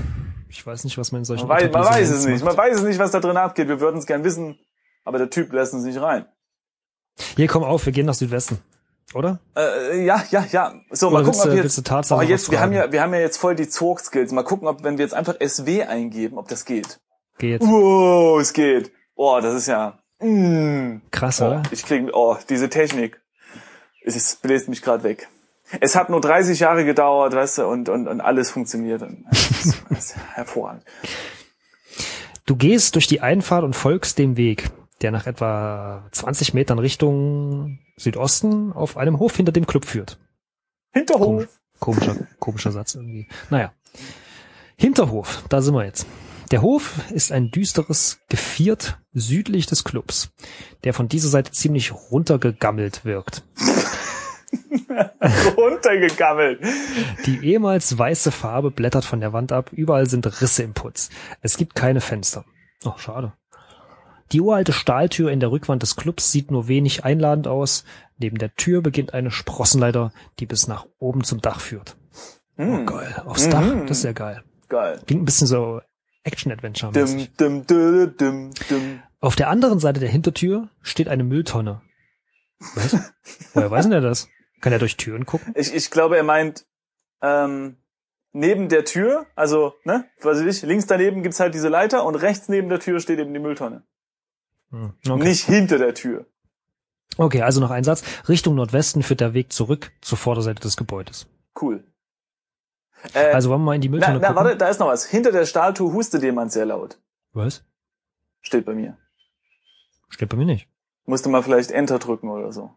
Ich weiß nicht, was man in solchen Man weiß, man weiß es nicht. Man weiß es nicht, was da drin abgeht. Wir würden es gern wissen, aber der Typ lässt uns nicht rein. Hier, komm auf, wir gehen nach Südwesten. Oder? Äh, ja, ja, ja. So, Oder mal gucken, ob du- jetzt, du Tarzan oh, jetzt wir haben ja, wir haben ja jetzt voll die Zorg-Skills. Mal gucken, ob, wenn wir jetzt einfach SW eingeben, ob das geht. Geht. Wow, es geht. Oh, das ist ja, mm. Krass, Oh, oder? ich krieg, oh, diese Technik. Es bläst mich gerade weg. Es hat nur 30 Jahre gedauert, weißt du, und, und, und alles funktioniert. Und, das ist, das hervorragend. Du gehst durch die Einfahrt und folgst dem Weg, der nach etwa 20 Metern Richtung Südosten auf einem Hof hinter dem Club führt. Hinterhof. Komischer, komischer Satz irgendwie. Naja. Hinterhof, da sind wir jetzt. Der Hof ist ein düsteres Geviert südlich des Clubs, der von dieser Seite ziemlich runtergegammelt wirkt. Runtergegammelt. Die ehemals weiße Farbe blättert von der Wand ab, überall sind Risse im Putz. Es gibt keine Fenster. Oh, schade. Die uralte Stahltür in der Rückwand des Clubs sieht nur wenig einladend aus. Neben der Tür beginnt eine Sprossenleiter, die bis nach oben zum Dach führt. Oh, Hm, geil. Aufs Mhm. Dach, das ist ja geil. geil. Klingt ein bisschen so Dim. Auf der anderen Seite der Hintertür steht eine Mülltonne. Was? Woher weiß denn er das? Kann er durch Türen gucken? Ich, ich glaube, er meint, ähm, neben der Tür, also, ne, weiß ich nicht, links daneben gibt's halt diese Leiter und rechts neben der Tür steht eben die Mülltonne. Hm, Okay. Nicht hinter der Tür. okay, also noch ein Satz. Richtung Nordwesten führt der Weg zurück zur Vorderseite des Gebäudes. Cool. Äh, Also wollen wir mal in die na, Mülltonne na, gucken? warte, da ist noch was. Hinter der Stahltür hustet jemand sehr laut. Was? Steht bei mir. Steht bei mir nicht. Musste mal vielleicht Enter drücken oder so.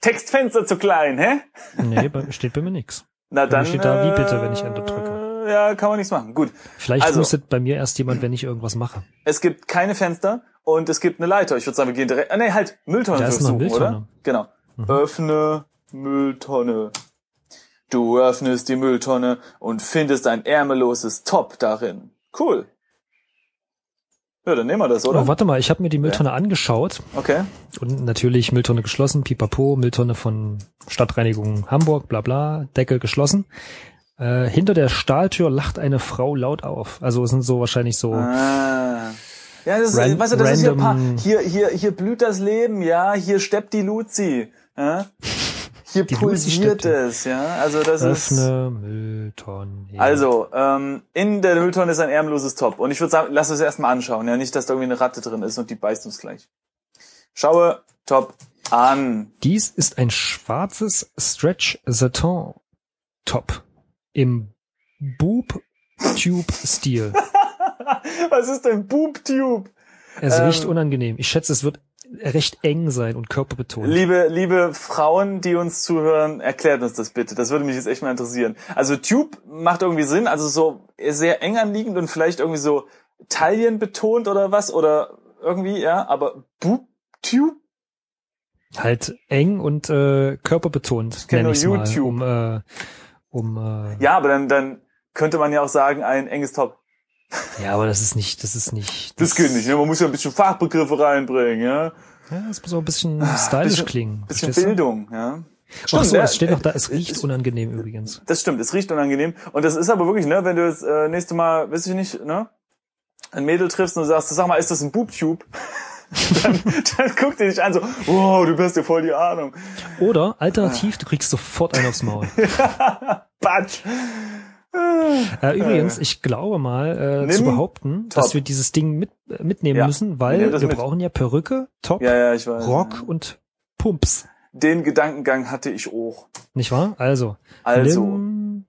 Textfenster zu klein, hä? Nee, bei, steht bei mir nix. Na mir dann. steht da, wie bitte, äh, wenn ich Enter drücke. Ja, kann man nichts machen. Gut. Vielleicht Also- hustet bei mir erst jemand, wenn ich irgendwas mache. Es gibt keine Fenster und es gibt eine Leiter. Ich würde sagen, wir gehen direkt. Ah, nee, halt, Mülltonne Da ist noch durchsuchen, Mülltonne. oder? Genau. Mhm. Öffne Mülltonne. Du öffnest die Mülltonne und findest ein ärmelloses Top darin. Cool. Ja, dann nehmen wir das, oder? Oh, warte mal, ich habe mir die Mülltonne angeschaut Okay. und natürlich Mülltonne geschlossen, pipapo, Mülltonne von Stadtreinigung Hamburg, bla bla, Deckel geschlossen. Äh, hinter der Stahltür lacht eine Frau laut auf. Also es sind so wahrscheinlich so Ah. Ja, das ist, Ran- weißt du, das ist hier, pa random- hier, hier, hier blüht das Leben, ja, hier steppt die Luzi, ja? Hier Die pulsiert es, ja, also das ist, öffne Mülltonne. also, ähm, in der Mülltonne ist ein ärmloses Top und ich würde sagen, lass es erstmal anschauen, ja, nicht, dass da irgendwie eine Ratte drin ist und die beißt uns gleich. Schaue Top an. Dies ist ein schwarzes Stretch Satin Top im Boob Tube Stil. Was ist denn Boobtube? Es Ähm, riecht unangenehm. Ich schätze, es wird recht eng sein und körperbetont. Liebe, liebe Frauen, die uns zuhören, erklärt uns das bitte. Das würde mich jetzt echt mal interessieren. Also Tube macht irgendwie Sinn, also so sehr eng anliegend und vielleicht irgendwie so Taillen betont oder was oder irgendwie, ja, aber Boob, Tube? Halt eng und äh, körperbetont, nenne nur ich mal, YouTube. um, äh, um äh, Ja, aber dann, dann könnte man ja auch sagen, ein enges Top. Ja, aber das ist nicht, das ist nicht. Das geht nicht, ne? Man muss ja ein bisschen Fachbegriffe reinbringen, ja? Ja, das muss auch ein bisschen stylisch bisschen- klingen. Bisschen du? Bildung, ja? Ach so, ja, es steht noch da, es äh, riecht ist- unangenehm übrigens. Das stimmt, es riecht unangenehm. Und das ist aber wirklich, ne, wenn du das äh, nächste Mal, weiß ich nicht, ne, ein Mädel triffst und sagst, sag mal, ist das ein Boobtube? dann, dann guckt die dich an so, wow, du hast ja voll die Ahnung. Oder alternativ, du kriegst sofort einen aufs Maul. Batsch. Äh, übrigens, ich glaube mal äh, zu behaupten, Top. dass wir dieses Ding mit, äh, mitnehmen Ja, müssen, wir weil wir, mit. brauchen ja Perücke, Top, Ja, ja, ich weiß. Rock und Pumps. Den Gedankengang hatte ich auch. Nicht wahr? Also, Also, nimm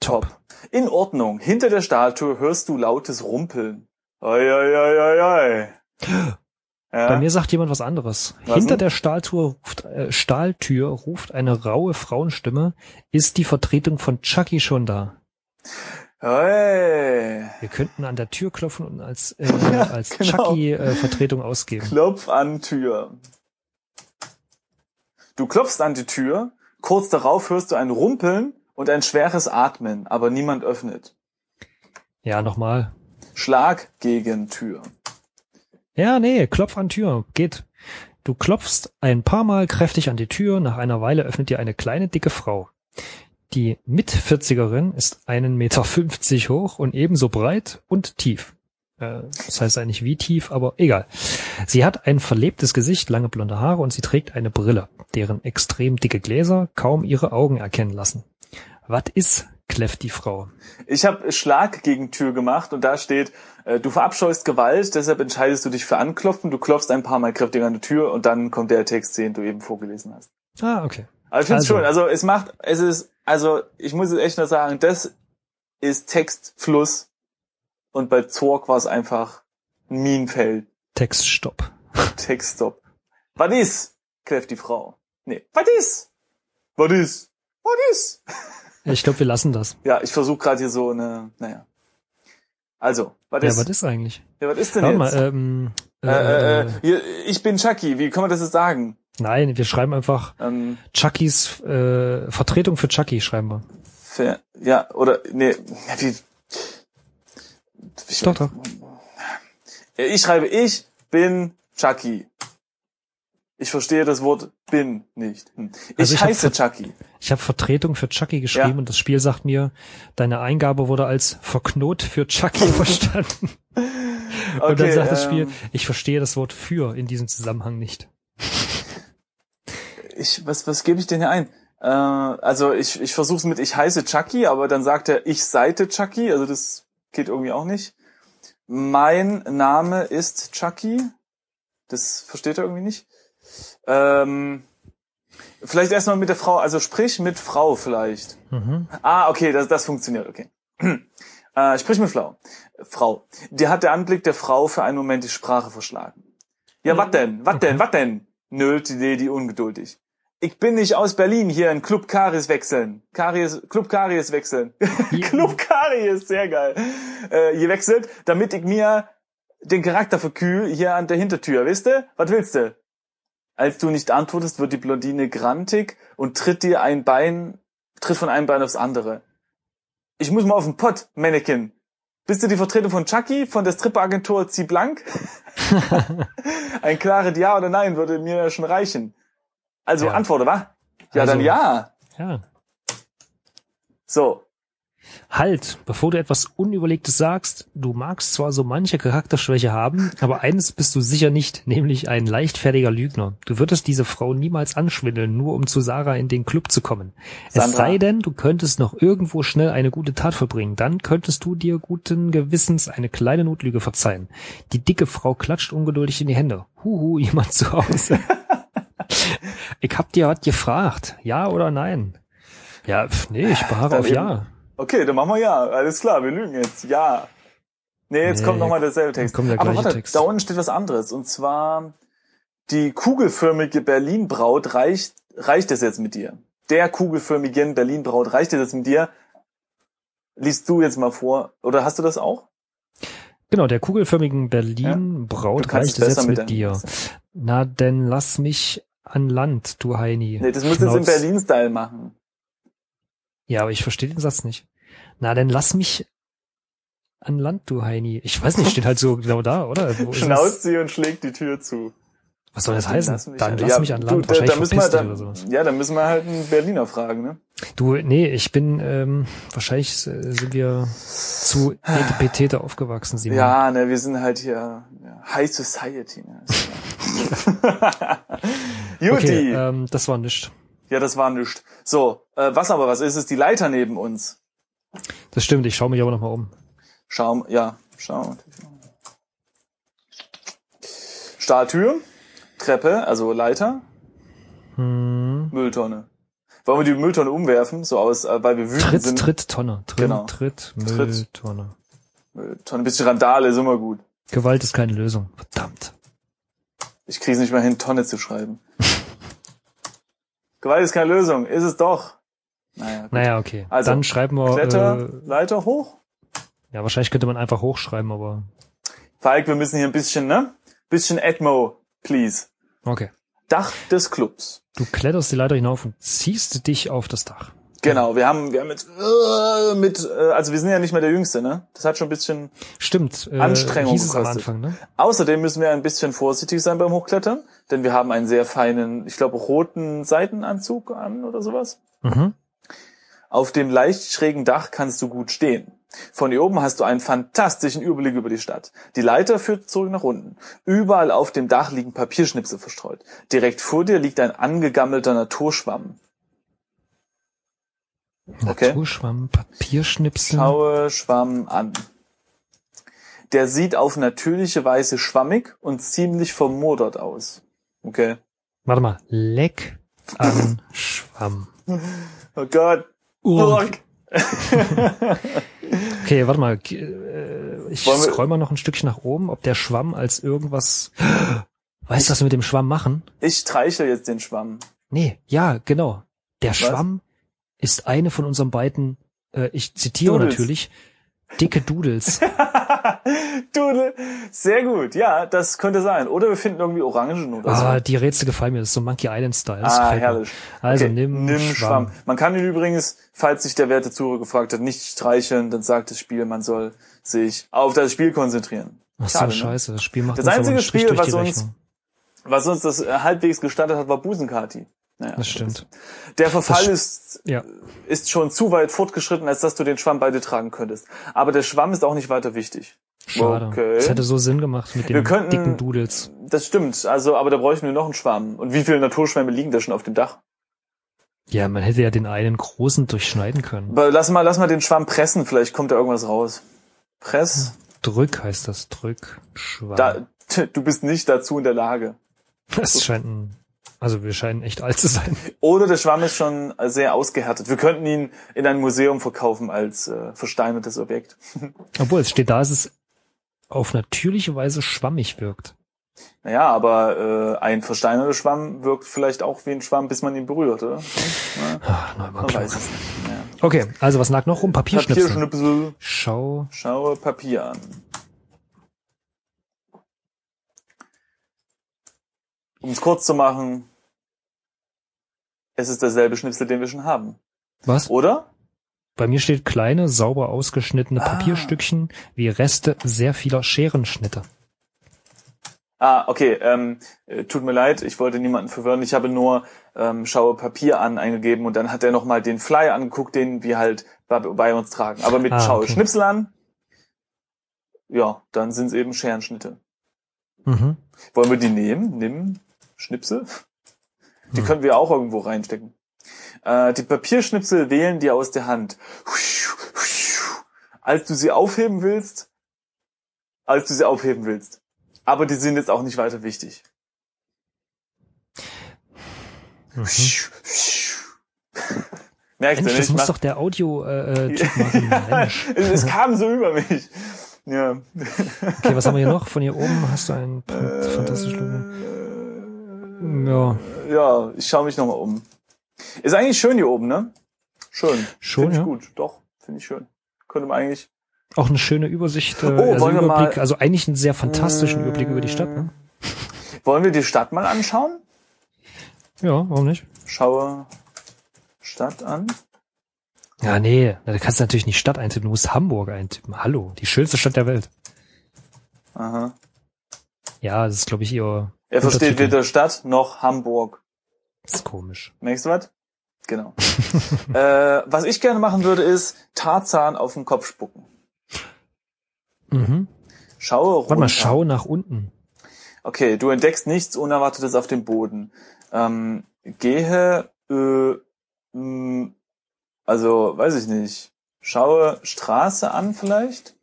top. In Ordnung. Hinter der Statue hörst du lautes Rumpeln. Oi, oi, oi, oi, oi. Ja? Bei mir sagt jemand was anderes. Was Hinter denn? der Stahltür ruft, äh, Stahltür ruft eine raue Frauenstimme. Ist die Vertretung von Chucky schon da? Oi. Wir könnten an der Tür klopfen und als, äh, Ja, als genau. Chucky-Vertretung ausgeben. Klopf an Tür. Du klopfst an die Tür, kurz darauf hörst du ein Rumpeln und ein schweres Atmen, aber niemand öffnet. Ja, nochmal. Schlag gegen Tür. Ja, nee, klopf an Tür. Geht. Du klopfst ein paar Mal kräftig an die Tür. Nach einer Weile öffnet dir eine kleine, dicke Frau. Die Mit-40erin ist einen Meter fünfzig hoch und ebenso breit und tief. Äh, Das heißt eigentlich wie tief, aber egal. Sie hat ein verlebtes Gesicht, lange blonde Haare und sie trägt eine Brille, deren extrem dicke Gläser kaum ihre Augen erkennen lassen. Was ist, kläfft die Frau. Ich habe Schlag gegen Tür gemacht und da steht, äh, du verabscheust Gewalt, deshalb entscheidest du dich für Anklopfen, du klopfst ein paar Mal kräftig an die Tür und dann kommt der Text, den du eben vorgelesen hast. Ah, okay. Aber ich finde es Also. schön. Also es macht, es ist, also ich muss es echt nur sagen, das ist Textfluss und bei Zorg war es einfach ein Minenfeld. Textstopp. Textstop. Was ist? kläfft die Frau. Nee, was ist? Was ist? Was ist? Ich glaube, wir lassen das. Ja, ich versuche gerade hier so eine, naja. Also, was Ja, ist? was ist eigentlich? ja, was ist denn Warte jetzt? mal, ähm, äh, äh, äh, hier, ich bin Chucky, wie kann man das jetzt sagen? Nein, wir schreiben einfach Ähm, Chuckys äh, Vertretung für Chucky schreiben wir. Ver ja, oder, nee, wie, wie Doch, doch. Ich schreibe, ich bin Chucky. Ich verstehe das Wort bin nicht. Hm. Ich, Also ich heiße Chucky. Ich habe Vertretung für Chucky geschrieben Ja. und das Spiel sagt mir, deine Eingabe wurde als verknot für Chucky verstanden. und dann sagt das Spiel, ähm, ich verstehe das Wort für in diesem Zusammenhang nicht. Ich, was, was gebe ich denn hier ein? Äh, also ich, ich versuche es mit ich heiße Chucky, aber dann sagt er ich seite Chucky, also das geht irgendwie auch nicht. Mein Name ist Chucky. Das versteht er irgendwie nicht. Ähm, vielleicht erstmal mit der Frau, also sprich mit Frau vielleicht. Mhm. Ah, okay, das, das funktioniert, okay. Äh, sprich mit Frau. Frau. Dir hat der Anblick der Frau für einen Moment die Sprache verschlagen. Ja, wat denn? Wat denn? Wat denn? nölt die Lady ungeduldig. Ich bin nicht aus Berlin hier in Club Karies wechseln. Karies, Club Karies wechseln. Club Karies, sehr geil. Äh, hier wechselt, damit ich mir den Charakter verkühl hier an der Hintertür. Wisst ihr? Was willst du? Als du nicht antwortest, wird die Blondine grantig und tritt dir ein Bein, tritt von einem Bein aufs andere. Ich muss mal auf den Pott, Mannequin. Bist du die Vertretung von Chucky, von der Stripperagentur Zieh Blank? Ein klares Ja oder Nein würde mir schon reichen. Also Ja. antworte, wa? Ja, Also- dann ja. Ja. So. Halt, bevor du etwas Unüberlegtes sagst, du magst zwar so manche Charakterschwäche haben, aber eines bist du sicher nicht, nämlich ein leichtfertiger Lügner. Du würdest diese Frau niemals anschwindeln, nur um zu Sarah in den Club zu kommen. Es Sandra. sei denn, du könntest noch irgendwo schnell eine gute Tat vollbringen, dann könntest du dir guten Gewissens eine kleine Notlüge verzeihen. Die dicke Frau klatscht ungeduldig in die Hände. Huhu, jemand zu Hause. Ich hab dir was gefragt, ja oder nein? Ja, pf, nee, ich beharre auf eben. ja. Okay, dann machen wir ja. Alles klar, wir lügen jetzt. Ja. Nee, jetzt Nee, kommt nochmal derselbe Text. kommt der Aber warte, Text. da unten steht was anderes. Und zwar, die kugelförmige Berlin-Braut reicht, reicht es jetzt mit dir. Der kugelförmigen Berlin-Braut reicht es jetzt mit dir. Liest du jetzt mal vor. Oder hast du das auch? Genau, der kugelförmigen Berlin Braut Du kannst reicht es jetzt mit mit dir. Na, denn lass mich an Land, du Heini. Nee, das musst du jetzt im. Berlin-Style machen. Ja, aber ich verstehe den Satz nicht. Na, denn lass mich an Land, du Heini. Ich weiß nicht, steht halt so genau da, oder? Wo Schnauzt sie und schlägt die Tür zu. Was soll das Lass heißen? mich Dann an- lass ja, mich an du, Land. da- Wahrscheinlich da müssen wir, verpiss dich da, oder sowas. Ja, dann müssen wir halt einen Berliner fragen, ne? Du, nee, ich bin, ähm, wahrscheinlich äh, sind wir zu etipetete aufgewachsen, Simon. Ja, ne, wir sind halt hier ja, High Society. Ne? Juti. Okay, ähm, das war nichts. Ja, das war nichts. So, äh, was aber was ist, ist die Leiter neben uns. Das stimmt, ich schaue mich aber nochmal um. Schau, ja, schau. Stahltür, Treppe, also Leiter, Hm. Mülltonne. Wollen wir die Mülltonne umwerfen, so aus, äh, weil wir wütend Tritt, sind? Tritt, Tonne. Tritt, Genau. Tritt, Tritt. Mülltonne. Mülltonne, ein bisschen Randale ist immer gut. Gewalt ist keine Lösung. Verdammt. Ich krieg's nicht mehr hin, Tonne zu schreiben. Gewalt ist keine Lösung, ist es doch. Naja, gut. Naja, okay. Also, Dann schreiben wir, Kletter, äh, Leiter hoch. ja, wahrscheinlich könnte man einfach hochschreiben, aber Falk, wir müssen hier ein bisschen, ne? Bisschen Atmo, please. okay. Dach des Clubs. Du kletterst die Leiter hinauf und ziehst dich auf das Dach. Genau, wir haben, wir haben jetzt, äh, mit, äh, also wir sind ja nicht mehr der Jüngste, ne? Das hat schon ein bisschen, Stimmt. Äh, Anstrengung hieß gekostet. Anfang, ne? außerdem müssen wir ein bisschen vorsichtig sein beim Hochklettern, denn wir haben einen sehr feinen, ich glaube, roten Seitenanzug an oder sowas. Mhm. Auf dem leicht schrägen Dach kannst du gut stehen. Von hier oben hast du einen fantastischen Überblick über die Stadt. Die Leiter führt zurück nach unten. Überall auf dem Dach liegen Papierschnipsel verstreut. Direkt vor dir liegt ein angegammelter Naturschwamm. Okay. Naturschwamm, Papierschnipsel. Schaue Schwamm an. Der sieht auf natürliche Weise schwammig und ziemlich vermodert aus. Okay. Warte mal. Leck an Schwamm. Oh Gott. Urk. Okay, warte mal. Äh, Ich scroll mal noch ein Stückchen nach oben, ob der Schwamm als irgendwas. Weißt du, was wir mit dem Schwamm machen? Ich streichel jetzt den Schwamm. Nee, ja, genau. Der Schwamm ist eine von unseren beiden, äh, ich zitiere Doodles. natürlich, dicke Doodles. Dudel. Sehr gut. Ja, das könnte sein. Oder wir finden irgendwie Orangen oder so. ah, die Rätsel gefallen mir, das ist so Monkey Island Style. Das Ah, gefällt mir. herrlich. Also Okay, nimm, Schwamm. Man kann ihn übrigens, falls sich der werte gefragt hat, nicht streicheln, dann sagt das Spiel, man soll sich auf das Spiel konzentrieren. Ach so, Schade, ne? scheiße, das Spiel macht Das einzige Spiel, was uns-. Was uns das äh, halbwegs gestattet hat, war Busenkati. Naja, Das stimmt. Der Verfall Das- ist, Ja. ist schon zu weit fortgeschritten, als dass du den Schwamm bei dir tragen könntest. Aber der Schwamm ist auch nicht weiter wichtig. Schade. Okay. Das hätte so Sinn gemacht mit den könnten- dicken Doodles. Das stimmt. Also, aber da bräuchten wir noch einen Schwamm. Und wie viele Naturschwämme liegen da schon auf dem Dach? Ja, man hätte ja den einen großen durchschneiden können. Aber lass mal, lass mal den Schwamm pressen. Vielleicht kommt da irgendwas raus. Press. Drück heißt das. Drück. Schwamm. Da, du bist nicht dazu in der Lage. das scheint ein, also wir scheinen echt alt zu sein. Oder der Schwamm ist schon sehr ausgehärtet. Wir könnten ihn in ein Museum verkaufen als äh, versteinertes Objekt. Obwohl, es steht da, dass es auf natürliche Weise schwammig wirkt. Naja, aber äh, ein versteinerter Schwamm wirkt vielleicht auch wie ein Schwamm, bis man ihn berührt, oder? Ja, Ach, neunmal man klug. weiß es nicht. Ja. Okay, also was lag noch rum? Papierschnipsel. Papierschnipsel. Schau. Schaue Papier an. Um es kurz zu machen, es ist derselbe Schnipsel, den wir schon haben. Was? Oder? Bei mir steht kleine, sauber ausgeschnittene Ah. Papierstückchen wie Reste sehr vieler Scherenschnitte. Ah, okay. Ähm, äh, tut mir leid, ich wollte niemanden verwirren. Ich habe nur ähm, schaue Papier an eingegeben und dann hat er nochmal den Flyer angeguckt, den wir halt bei, bei uns tragen. Aber mit Ah, schaue okay. Schnipsel an, ja, dann sind es eben Scherenschnitte. Mhm. Wollen wir die nehmen? Nimm Schnipsel? Die Hm. können wir auch irgendwo reinstecken. Äh, die Papierschnipsel wählen dir aus der Hand. Als du sie aufheben willst, als du sie aufheben willst. Aber die sind jetzt auch nicht weiter wichtig. Mhm. Merkst du Mensch, das nicht? muss Mach- doch der Audio-Typ machen. Mensch. es, kam so über mich. Ja. Okay, was haben wir hier noch? Von hier oben hast du ein Äh, fantastisches Logo. Ja, Ja, ich schaue mich nochmal um. Ist eigentlich schön hier oben, ne? Schön. Schon, Finde ich ja. gut. Doch, finde ich schön. Könnte man eigentlich Auch eine schöne Übersicht, äh, Oh, also, wollen wir Überblick, mal- also eigentlich einen sehr fantastischen Überblick über die Stadt. Ne? Wollen wir die Stadt mal anschauen? Ja, warum nicht? Schaue Stadt an. Ja, nee, da kannst du natürlich nicht Stadt eintippen, du musst Hamburg eintippen. Hallo, die schönste Stadt der Welt. Aha. Ja, das ist, glaube ich, ihr Er versteht weder Stadt noch Hamburg. Das ist komisch. Merkst du was? Genau. äh, was ich gerne machen würde, ist Tarzan auf den Kopf spucken. Mhm. Schaue runter. Warte mal, schau nach unten. Okay, du entdeckst nichts Unerwartetes auf dem Boden. Ähm, gehe, äh, mh, also weiß ich nicht. Schaue Straße an vielleicht?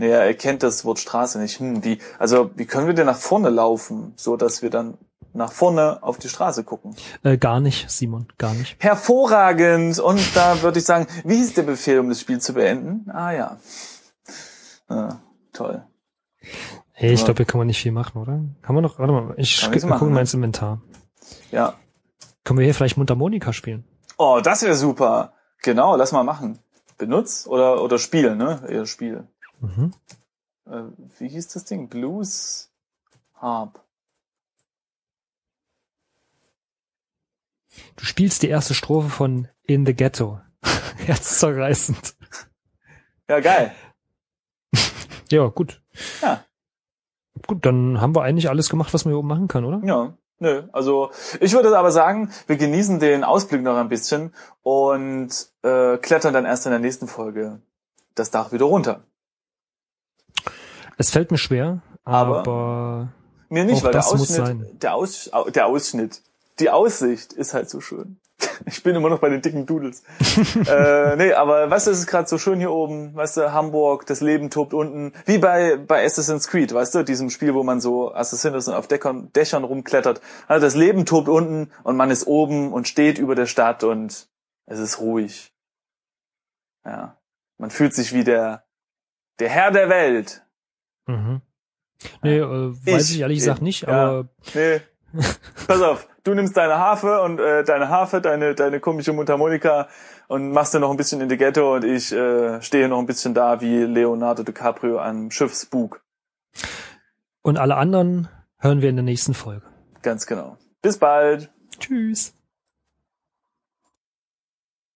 Nee, er erkennt das Wort Straße nicht. Hm, wie, also wie können wir denn nach vorne laufen, so dass wir dann nach vorne auf die Straße gucken? Äh, gar nicht, Simon, gar nicht. Hervorragend! Und da würde ich sagen, wie ist der Befehl, um das Spiel zu beenden? Ah ja. Ah, toll. Hey, ich Ja. glaube, hier kann man nicht viel machen, oder? Kann man noch, warte mal, ich nichts machen, gucken mal ne? ins Inventar. Ja. Können wir hier vielleicht Mundharmonika spielen? Oh, das wäre super. Genau, lass mal machen. Benutz oder oder Spiel, ne? Eher Spiel. Mhm. Äh, wie hieß das Ding? Blues Harp. Du spielst die erste Strophe von In the Ghetto. Herzzerreißend. Ja, geil. Ja, gut. Ja. Gut, dann haben wir eigentlich alles gemacht, was man hier oben machen kann, oder? Ja. Nö, also ich würde aber sagen, wir genießen den Ausblick noch ein bisschen und äh, klettern dann erst in der nächsten Folge das Dach wieder runter. Es fällt mir schwer, Aber- aber, Mir nicht, weil der Ausschnitt, der, Aus, au- der Ausschnitt, die Aussicht ist halt so schön. Ich bin immer noch bei den dicken Doodles. äh, nee, aber weißt du, es ist gerade so schön hier oben, weißt du, Hamburg, das Leben tobt unten, wie bei, bei Assassin's Creed, weißt du, diesem Spiel, wo man so Assassin ist und auf Dächern, Dächern rumklettert. Also das Leben tobt unten und man ist oben und steht über der Stadt und es ist ruhig. Ja. Man fühlt sich wie der, der Herr der Welt. Mhm. Nee, äh, weiß Ich ich ehrlich gesagt nicht, ja. aber Nee. Pass auf, du nimmst deine Harfe und äh, deine Harfe, deine deine komische Mundharmonika und machst dann noch ein bisschen in die Ghetto und ich äh, stehe noch ein bisschen da wie Leonardo DiCaprio am Schiffsbug. und alle anderen hören wir in der nächsten Folge. Ganz genau. Bis bald. Tschüss.